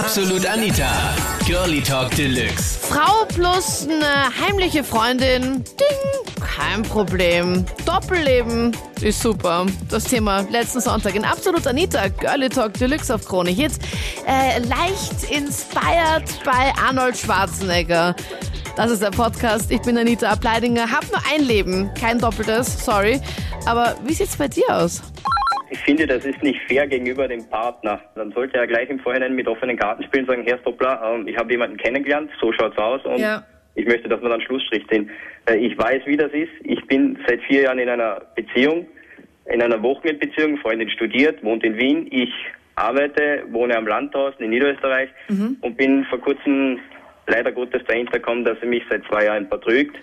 Absolut Anita. Girlie Talk Deluxe. Frau plus eine heimliche Freundin. Ding, kein Problem. Doppelleben ist super. Das Thema letzten Sonntag in Absolut Anita. Girlie Talk Deluxe auf Krone Hits. Äh, leicht inspired bei Arnold Schwarzenegger. Das ist der Podcast. Ich bin Anita Ableidinger. Hab nur ein Leben, kein doppeltes, sorry. Aber wie sieht's bei dir aus? Ich finde, das ist nicht fair gegenüber dem Partner. Dann sollte er gleich im Vorhinein mit offenen Karten spielen und sagen, Herr Stoppler, ähm, ich habe jemanden kennengelernt, so schaut's aus und Ja. ich möchte, dass wir dann Schlussstrich ziehen. Äh, Ich weiß, wie das ist. Ich bin seit vier Jahren in einer Beziehung, in einer Wochenendbeziehung, Freundin studiert, wohnt in Wien. Ich arbeite, wohne am Land draußen in Niederösterreich und bin vor kurzem leider Gottes dahinter gekommen, dass sie mich seit zwei Jahren betrügt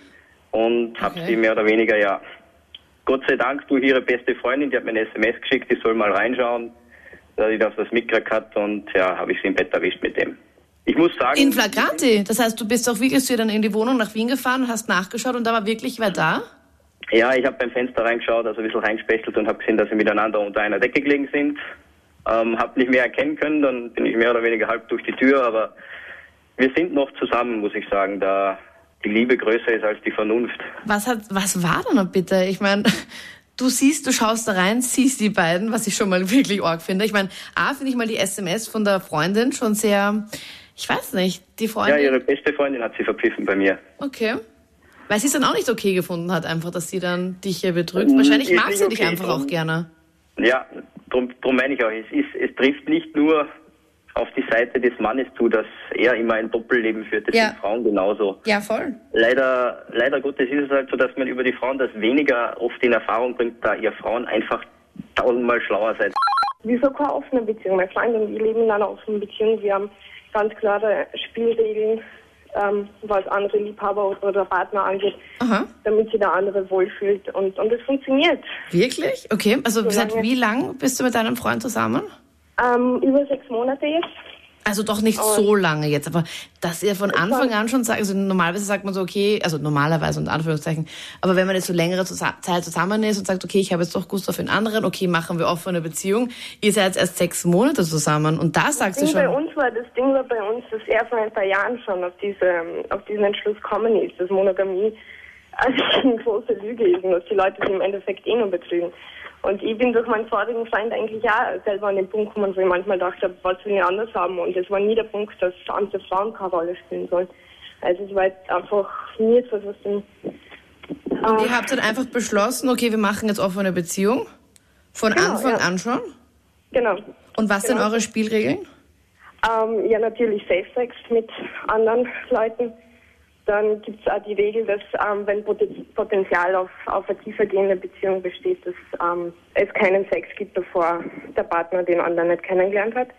und habe Okay. sie mehr oder weniger ja Gott sei Dank durch ihre beste Freundin, die hat mir eine SMS geschickt, ich soll mal reinschauen, da die das was mitgekriegt hat und ja, habe ich sie im Bett erwischt mit dem. Ich muss sagen, In Flagranti. Das heißt, du bist auch wirklich dann in die Wohnung nach Wien gefahren, hast nachgeschaut und da war wirklich wer da? ja, ich habe beim Fenster reingeschaut, also ein bisschen reingespechtelt und habe gesehen, dass sie miteinander unter einer Decke gelegen sind. Ähm, habe nicht mehr erkennen können, dann bin ich mehr oder weniger halb durch die Tür, aber wir sind noch zusammen, muss ich sagen, da die Liebe größer ist als die Vernunft. Was hat, was war da noch bitte? Ich meine, du siehst, du schaust da rein, siehst die beiden, was ich schon mal wirklich arg finde. Ich meine, A, finde ich mal die SMS von der Freundin schon sehr, ich weiß nicht, die Ja, Freundin. ihre beste Freundin hat sie verpfiffen bei mir. Okay. Weil sie es dann auch nicht okay gefunden hat, einfach, dass sie dann dich hier betrügt. Mm, Wahrscheinlich ist mag sie dich okay, einfach auch drum- gerne. Ja, drum, drum meine ich auch, es, ist, es trifft nicht nur auf die Seite des Mannes zu, dass er immer ein Doppelleben führt. Das Ja. sind Frauen genauso. Ja, voll. Leider, leider Gottes ist es halt so, dass man über die Frauen das weniger oft in Erfahrung bringt, da ihr Frauen einfach tausendmal schlauer seid. Wieso keine offene Beziehung? Mein Freund und ich leben in einer offenen Beziehung. Wir haben ganz klare Spielregeln, ähm, was andere Liebhaber oder Partner angeht, Aha. damit sich der andere wohlfühlt. Und, und es funktioniert. Wirklich? Okay. Also seit lange- wie lang bist du mit deinem Freund zusammen? Ähm, über sechs Monate jetzt. Also doch nicht so lange jetzt, aber dass ihr von Anfang an schon sagt, also normalerweise sagt man so, okay, also normalerweise unter Anführungszeichen, aber wenn man jetzt so längere Zeit zusammen ist und sagt, okay, ich habe jetzt doch Gust auf den anderen, okay, machen wir offene Beziehung, ihr seid erst sechs Monate zusammen und da sagst du Ding bei schon, uns war, das Ding war bei uns, dass er vor ein paar Jahren schon auf, diese, auf diesen Entschluss gekommen ist, dass Monogamie also eine große Lüge ist und dass die Leute sich im Endeffekt eh nur betrügen. Und ich bin durch meinen vorigen Freund eigentlich auch selber an den Punkt gekommen, wo ich manchmal dachte, was will ich anders haben. Und es war nie der Punkt, dass andere Frauen keine Rolle spielen sollen. Also es war jetzt einfach nie etwas, was den, und ihr habt dann einfach beschlossen, okay, wir machen jetzt offene Beziehung, von Genau, Anfang ja. an schon. genau. Und was sind Genau. eure Spielregeln? Ähm, ja, natürlich Safe Sex mit anderen Leuten. Dann gibt es auch die Regel, dass ähm, wenn Poten- Potenzial auf, auf eine tiefergehende Beziehung besteht, dass ähm, es keinen Sex gibt, bevor der Partner den anderen nicht kennengelernt hat.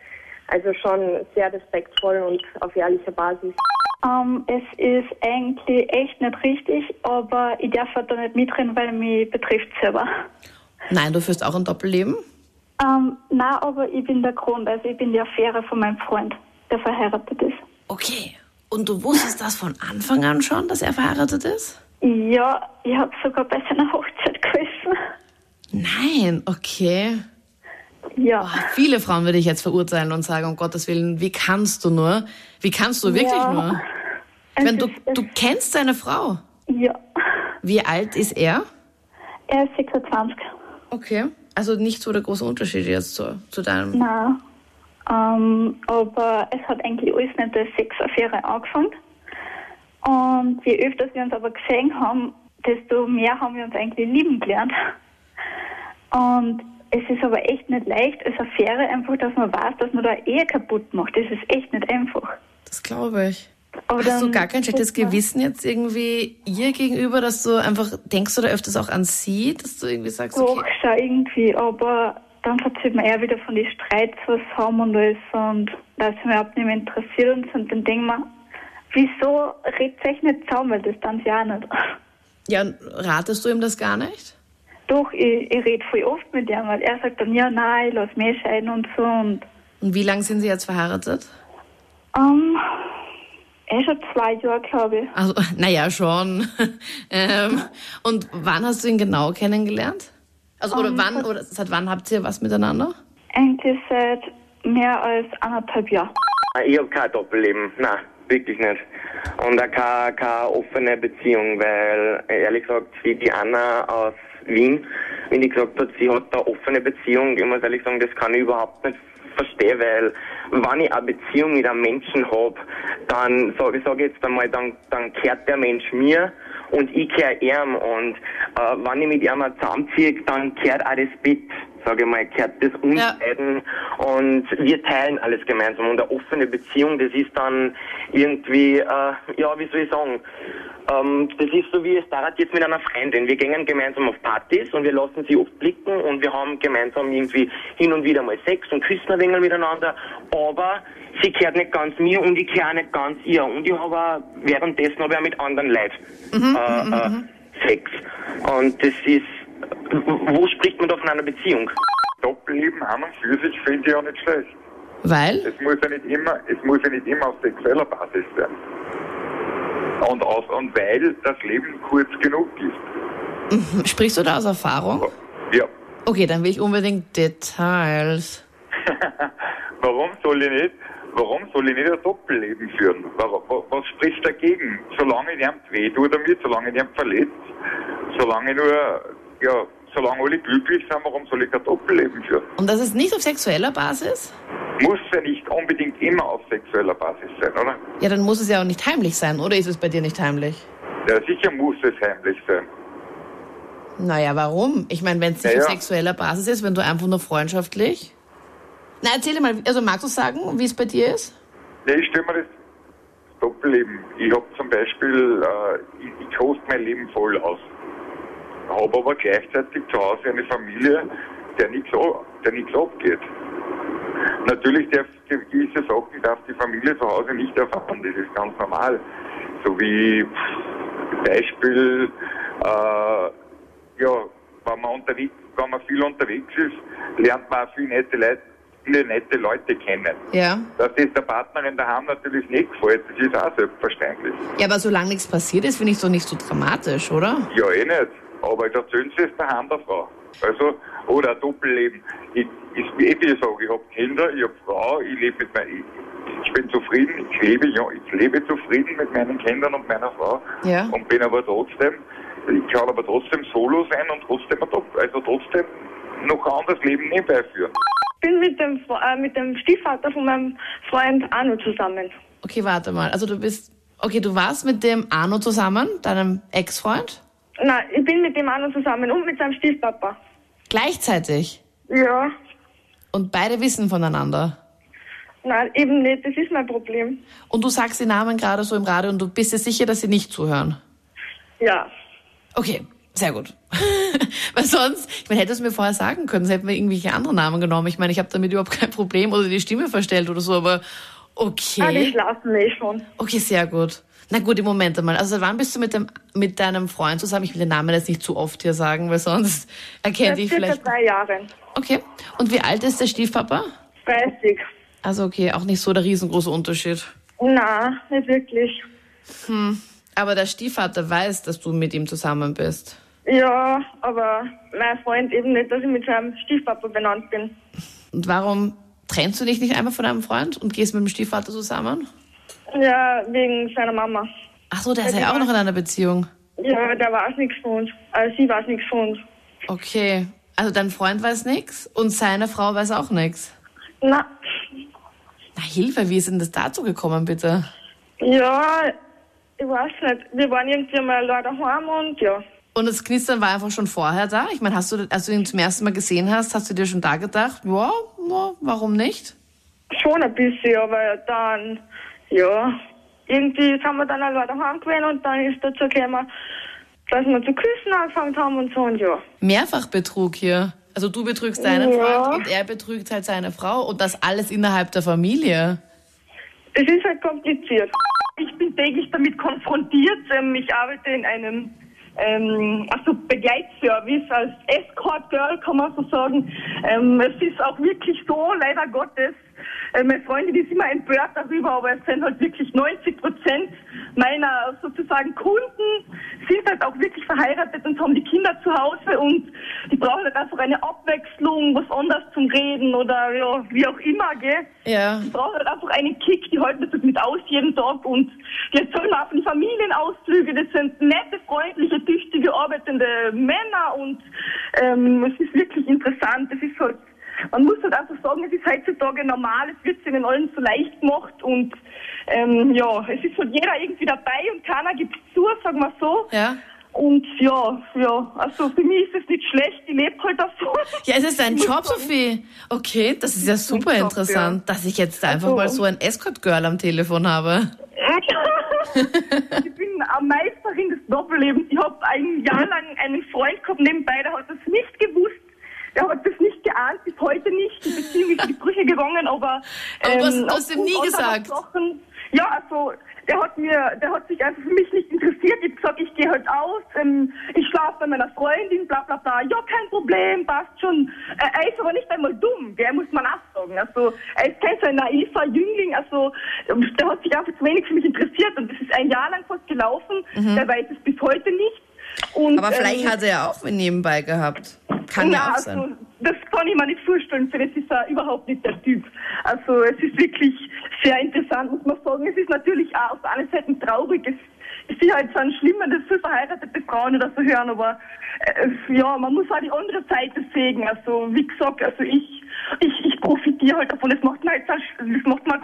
Also schon sehr respektvoll und auf ehrlicher Basis. Ähm, es ist eigentlich echt nicht richtig, aber ich darf halt da nicht mitreden, weil mich betrifft selber. Nein, du führst auch ein Doppelleben? Ähm, na, aber ich bin der Grund, also ich bin die Affäre von meinem Freund, der verheiratet ist. Okay. Und du wusstest das von Anfang an schon, dass er verheiratet ist? Ja, ich habe sogar bei seiner Hochzeit geholfen. Nein, okay. Ja, Boah, viele Frauen würde ich jetzt verurteilen und sagen, um Gottes Willen, wie kannst du nur? Wie kannst du wirklich Ja. nur? Wenn du, du kennst deine Frau. ja. Wie alt ist er? Er ist 26. Okay. Also nicht so der große Unterschied jetzt zu, zu deinem. Na, ähm, aber es hat eigentlich alles mit der Sexaffäre angefangen. Und je öfter wir uns aber gesehen haben, desto mehr haben wir uns eigentlich lieben gelernt. Und es ist aber echt nicht leicht als Affäre einfach, dass man weiß, dass man da Ehe kaputt macht. Das ist echt nicht einfach. Das glaube ich. Aber Hast du gar kein schlechtes Gewissen jetzt irgendwie ihr gegenüber, dass du einfach denkst da öfters auch an sie, dass du irgendwie sagst, Doch, okay, schon irgendwie, aber dann erzählt man eher wieder von den Streits, was haben und alles und da ist mir überhaupt nicht mehr interessiert und, so. und dann denkt man, wieso redet euch nicht zusammen, weil das dann ja auch nicht. ja, ratest du ihm das gar nicht? Doch, ich, ich rede voll oft mit ihm, weil er sagt dann, ja, nein, ich lass mich scheiden und so und Und wie lange sind sie jetzt verheiratet? ähm, eh schon zwei Jahre, glaube ich. Also, naja, schon. ähm, und wann hast du ihn genau kennengelernt? Also, oder Ähm, wann, seit- oder seit wann habt ihr was miteinander? Eigentlich seit mehr als anderthalb Jahren. Ich habe kein Doppelleben, nein, wirklich nicht. Und auch keine, keine offene Beziehung, weil ehrlich gesagt, wie die Anna aus Wien, wenn die gesagt hat, sie hat eine offene Beziehung, ich muss ehrlich sagen, das kann ich überhaupt nicht verstehen, weil wenn ich eine Beziehung mit einem Menschen habe, dann sage ich sag jetzt einmal, dann, dann kehrt der Mensch mir und ich kehre ihm und äh, wenn ich mit ihm zusammenziehe, dann kehrt das Bett, sage ich mal, kehrt das uns Ja. beiden und wir teilen alles gemeinsam und eine offene Beziehung, das ist dann irgendwie, äh, ja, wie soll ich sagen, ähm, das ist so wie es dauert jetzt mit einer Freundin. Wir gehen gemeinsam auf Partys und wir lassen sie oft blicken und wir haben gemeinsam irgendwie hin und wieder mal Sex und küssen ein wenig miteinander, aber sie kehrt nicht ganz mir und ich kehre auch nicht ganz ihr. Und ich habe auch währenddessen habe ich auch mit anderen Leuten äh, äh, Sex. Und das ist, wo spricht man da von einer Beziehung? Doppelleben an und für sich finde ich auch nicht schlecht. Weil? Es muss ja nicht immer, es muss ja nicht immer auf sexueller Basis sein. Und, aus, und weil das Leben kurz genug ist. Sprichst du da aus Erfahrung? Ja. Okay, dann will ich unbedingt Details. Warum soll ich nicht, warum soll ich nicht ein Doppelleben führen? Warum, wa- was spricht dagegen? Solange ich nicht weh tue damit, solange ich nicht verletzt, solange nur, ja, solange alle glücklich sind, warum soll ich ein Doppelleben führen? Und das ist nicht auf sexueller Basis? Muss ja nicht unbedingt immer auf sexueller Basis sein, oder? Ja, dann muss es ja auch nicht heimlich sein, oder ist es bei dir nicht heimlich? Ja, sicher muss es heimlich sein. Naja, warum? Ich meine, wenn es nicht Ja, auf sexueller Basis ist, wenn du einfach nur freundschaftlich. Na, erzähl mal, also magst du sagen, wie es bei dir ist? Ja, ich stelle mir das Doppelleben. Ich habe zum Beispiel, äh, ich, ich koste mein Leben voll aus. Habe aber gleichzeitig zu Hause eine Familie, der nichts der nichts abgeht. Natürlich darf gewisse Sachen darf die Familie zu Hause nicht erfahren, das ist ganz normal. So wie Beispiel, äh, ja, wenn man unterwegs, wenn man viel unterwegs ist, lernt man auch viele nette Leute, viele nette Leute kennen. Ja. Dass das der Partnerin daheim natürlich nicht gefällt, das ist auch selbstverständlich. Ja, aber solange nichts passiert ist, finde ich es doch nicht so dramatisch, oder? Ja, eh nicht. Aber ich erzähle es daheim der Frau. Also, oder ein Doppelleben. Ich, ich, wie ich sage, ich habe Kinder, ich habe Frau, ich lebe mit meiner, ich, ich bin zufrieden, ich lebe, ja, ich lebe zufrieden mit meinen Kindern und meiner Frau. Ja. Und bin aber trotzdem, ich kann aber trotzdem solo sein und trotzdem, also trotzdem noch ein anderes Leben nebenbei führen. Ich bin mit dem, äh, mit dem Stiefvater von meinem Freund Arno zusammen. Okay, warte mal. Also du bist. Okay, du warst mit dem Arno zusammen, deinem Ex-Freund? Nein, ich bin mit dem Arno zusammen und mit seinem Stiefpapa. Gleichzeitig. Ja, Und beide wissen voneinander. nein, eben nicht, das ist mein Problem. Und du sagst die Namen gerade so im Radio und du bist dir sicher, dass sie nicht zuhören. Ja. Okay, sehr gut. Weil sonst, ich meine, hättest du mir vorher sagen können, sonst hätten wir irgendwelche anderen Namen genommen. Ich meine, ich habe damit überhaupt kein Problem oder die Stimme verstellt oder so, aber Ah, die okay. schlafen eh schon. Okay, sehr gut. Na gut, im Moment einmal. Also seit wann bist du mit dem mit deinem Freund zusammen? Ich will den Namen jetzt nicht zu oft hier sagen, weil sonst erkennt Seit ich vielleicht. drei Jahren. Okay. Und wie alt ist der Stiefpapa? 30. Also okay, auch nicht so der riesengroße Unterschied. Na, nicht wirklich. Aber der Stiefvater weiß, dass du mit ihm zusammen bist. Ja, aber mein Freund eben nicht, dass ich mit seinem Stiefpapa benannt bin. Und warum trennst du dich nicht einmal von deinem Freund und gehst mit dem Stiefvater zusammen? Ja, wegen seiner Mama. Ach so, der ist ja auch noch in einer Beziehung. Ja, der weiß nichts von uns. Also sie weiß nichts von uns. Okay. Also dein Freund weiß nichts und seine Frau weiß auch nichts. Na, Na Hilfe, wie ist denn das dazu gekommen, bitte? ja, ich weiß nicht. Wir waren irgendwie mal leider heim und ja. Und das Knistern war einfach schon vorher da? Ich meine, hast du, als du ihn zum ersten Mal gesehen hast, hast du dir schon da gedacht, ja, ja warum nicht? Schon ein bisschen, aber dann, ja, irgendwie sind wir dann auch leider heim gewesen und dann ist dazu gekommen, dass wir zu küssen angefangen haben und so und ja. Mehrfachbetrug hier. Also du betrügst deinen Ja. Freund und er betrügt halt seine Frau und das alles innerhalb der Familie. Es ist halt kompliziert. Ich bin täglich damit konfrontiert. Ähm, ich arbeite in einem ähm, also Begleitservice als Escort Girl, kann man so sagen. Ähm, es ist auch wirklich so, leider Gottes, äh, meine Freundin ist immer empört darüber, aber es sind halt wirklich 90 Prozent meiner sozusagen Kunden sind halt auch wirklich verheiratet und haben die Kinder zu Hause und die brauchen halt einfach eine Abwechslung, was anderes zum Reden oder ja, wie auch immer, gell? Ja. Die brauchen halt einfach einen Kick, die halten das mit aus jeden Tag und die erzählen auch von Familienausflüge, das sind nette, freundliche, tüchtige, arbeitende Männer und ähm, es ist wirklich interessant, es ist halt man muss halt einfach sagen, es ist heutzutage normal, es wird ihnen allen so leicht gemacht und ähm, ja, es ist halt jeder irgendwie dabei und keiner gibt zu, sagen wir so. Ja. Und ja, ja, also für mich ist es nicht schlecht, ich lebe halt davon. Ja, es ist dein Job, Sophie. Okay, das ist ja super Job, interessant, dass ich jetzt einfach Also- mal so ein Escort-Girl am Telefon habe. ich bin am Meisterin des Doppellebens. Ich habe ein Jahr lang einen Freund gehabt nebenbei, der hat das nicht gewusst. Der hat das geahnt, bis heute nicht. Die Beziehung ist in die Brüche gegangen, aber... Aber du hast- ihm nie gesagt. Sachen, ja, also der hat mir, der hat sich einfach für mich nicht interessiert. Ich hab gesagt, ich gehe halt aus, ähm, ich schlafe bei meiner Freundin, bla bla bla. Ja, kein Problem, passt schon. Äh, er ist aber nicht einmal dumm, gell, muss man auch sagen. Also er ist kein so ein naiver Jüngling, also ähm, der hat sich einfach zu wenig für mich interessiert und das ist ein Jahr lang fast gelaufen. Der weiß es bis heute nicht. Und, Mhm. Aber vielleicht ähm, hat er ja auch nebenbei gehabt. Kann ja na, auch sein. Also, das kann ich mir nicht vorstellen, für das ist er überhaupt nicht der Typ. Also es ist wirklich sehr interessant, muss man sagen. Es ist natürlich auch auf der einen Seite traurig. Es ist sicher halt so ein Schlimmer, dass viele verheiratete Frauen oder so hören, aber äh, ja, man muss auch die andere Seite sehen. Also wie gesagt, also ich, ich, ich profitiere halt davon. Es macht mir halt,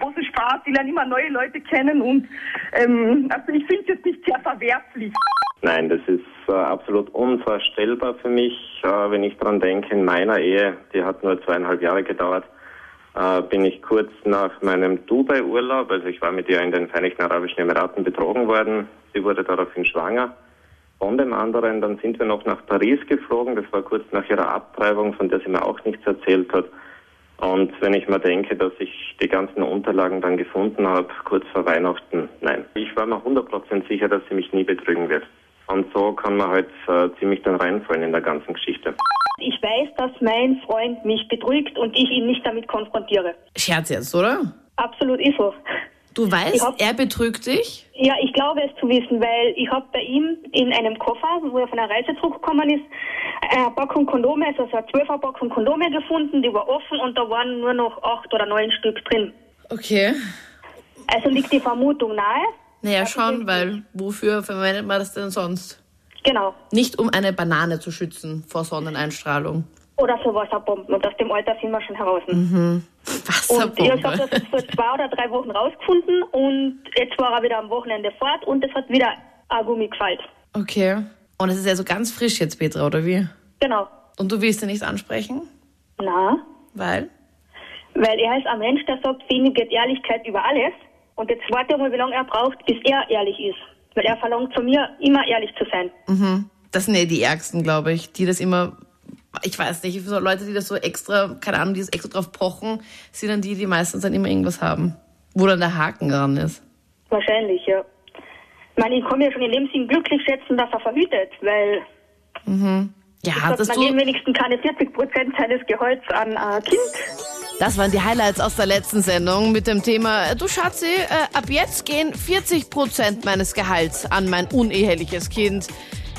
großen Spaß. Ich lerne immer neue Leute kennen und ähm, also ich finde es jetzt nicht sehr verwerflich. Nein, das ist äh, absolut unvorstellbar für mich, äh, wenn ich dran denke, in meiner Ehe, die hat nur zweieinhalb Jahre gedauert, äh, bin ich kurz nach meinem Dubai-Urlaub, also ich war mit ihr in den Vereinigten Arabischen Emiraten betrogen worden, sie wurde daraufhin schwanger. Von dem anderen, dann sind wir noch nach Paris geflogen, das war kurz nach ihrer Abtreibung, von der sie mir auch nichts erzählt hat. Und wenn ich mir denke, dass ich die ganzen Unterlagen dann gefunden habe, kurz vor Weihnachten, nein. Ich war mir 100% sicher, dass sie mich nie betrügen wird. Und so kann man halt äh, ziemlich dann reinfallen in der ganzen Geschichte. Ich weiß, dass mein Freund mich betrügt und ich ihn nicht damit konfrontiere. Scherz jetzt, oder? Absolut ist so. Du weißt, hab- er betrügt dich? Ja, ich glaube es zu wissen, weil ich habe bei ihm in einem Koffer, wo er von der Reise zurückgekommen ist, eine Packung Kondome, also so eine 12er Packung Kondome gefunden, die war offen und da waren nur noch acht oder neun Stück drin. Okay. Also liegt die Vermutung nahe. Naja, schon, weil wofür verwendet man das denn sonst? Genau. Nicht um eine Banane zu schützen vor Sonneneinstrahlung. Oder so Wasserbomben. Und aus dem Alter sind wir schon heraus. Mhm. Und ich habe Wasserbombe. das vor zwei oder drei Wochen rausgefunden und jetzt war er wieder am Wochenende fort und es hat wieder ein Gummi gefallen. Okay. Und es ist ja so ganz frisch jetzt, Petra, oder wie? Genau. Und du willst ihn nicht ansprechen? Na, Weil? weil er ist ein Mensch, der sagt, für ihn geht Ehrlichkeit über alles. Und jetzt warte mal, wie lange er braucht, bis er ehrlich ist. Weil er verlangt von mir, immer ehrlich zu sein. Mhm. Das sind ja die Ärgsten, glaube ich, die das immer, ich weiß nicht, so Leute, die das so extra, keine Ahnung, die das extra drauf pochen, sind dann die, die meistens dann immer irgendwas haben. Wo dann der Haken dran ist. Wahrscheinlich, ja. Ich meine, ich kann mir schon in dem Sinn glücklich schätzen, dass er verhütet, weil Mhm. Ja, ich das man du, wenigstens keine 40 Prozent seines Gehalts an ein Kind. Das waren die Highlights aus der letzten Sendung mit dem Thema, äh, du Schatzi, äh, ab jetzt gehen 40 Prozent meines Gehalts an mein uneheliches Kind.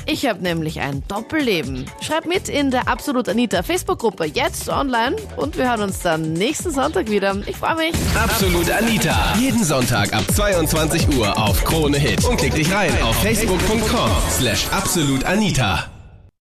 Ich habe nämlich ein Doppelleben. Schreib mit in der Absolut Anita Facebook-Gruppe jetzt online und wir hören uns dann nächsten Sonntag wieder. Ich freue mich. Absolut Anita. Jeden Sonntag ab 22 Uhr auf Krone Hit. Und klick dich rein auf facebook.com slash absolutanita.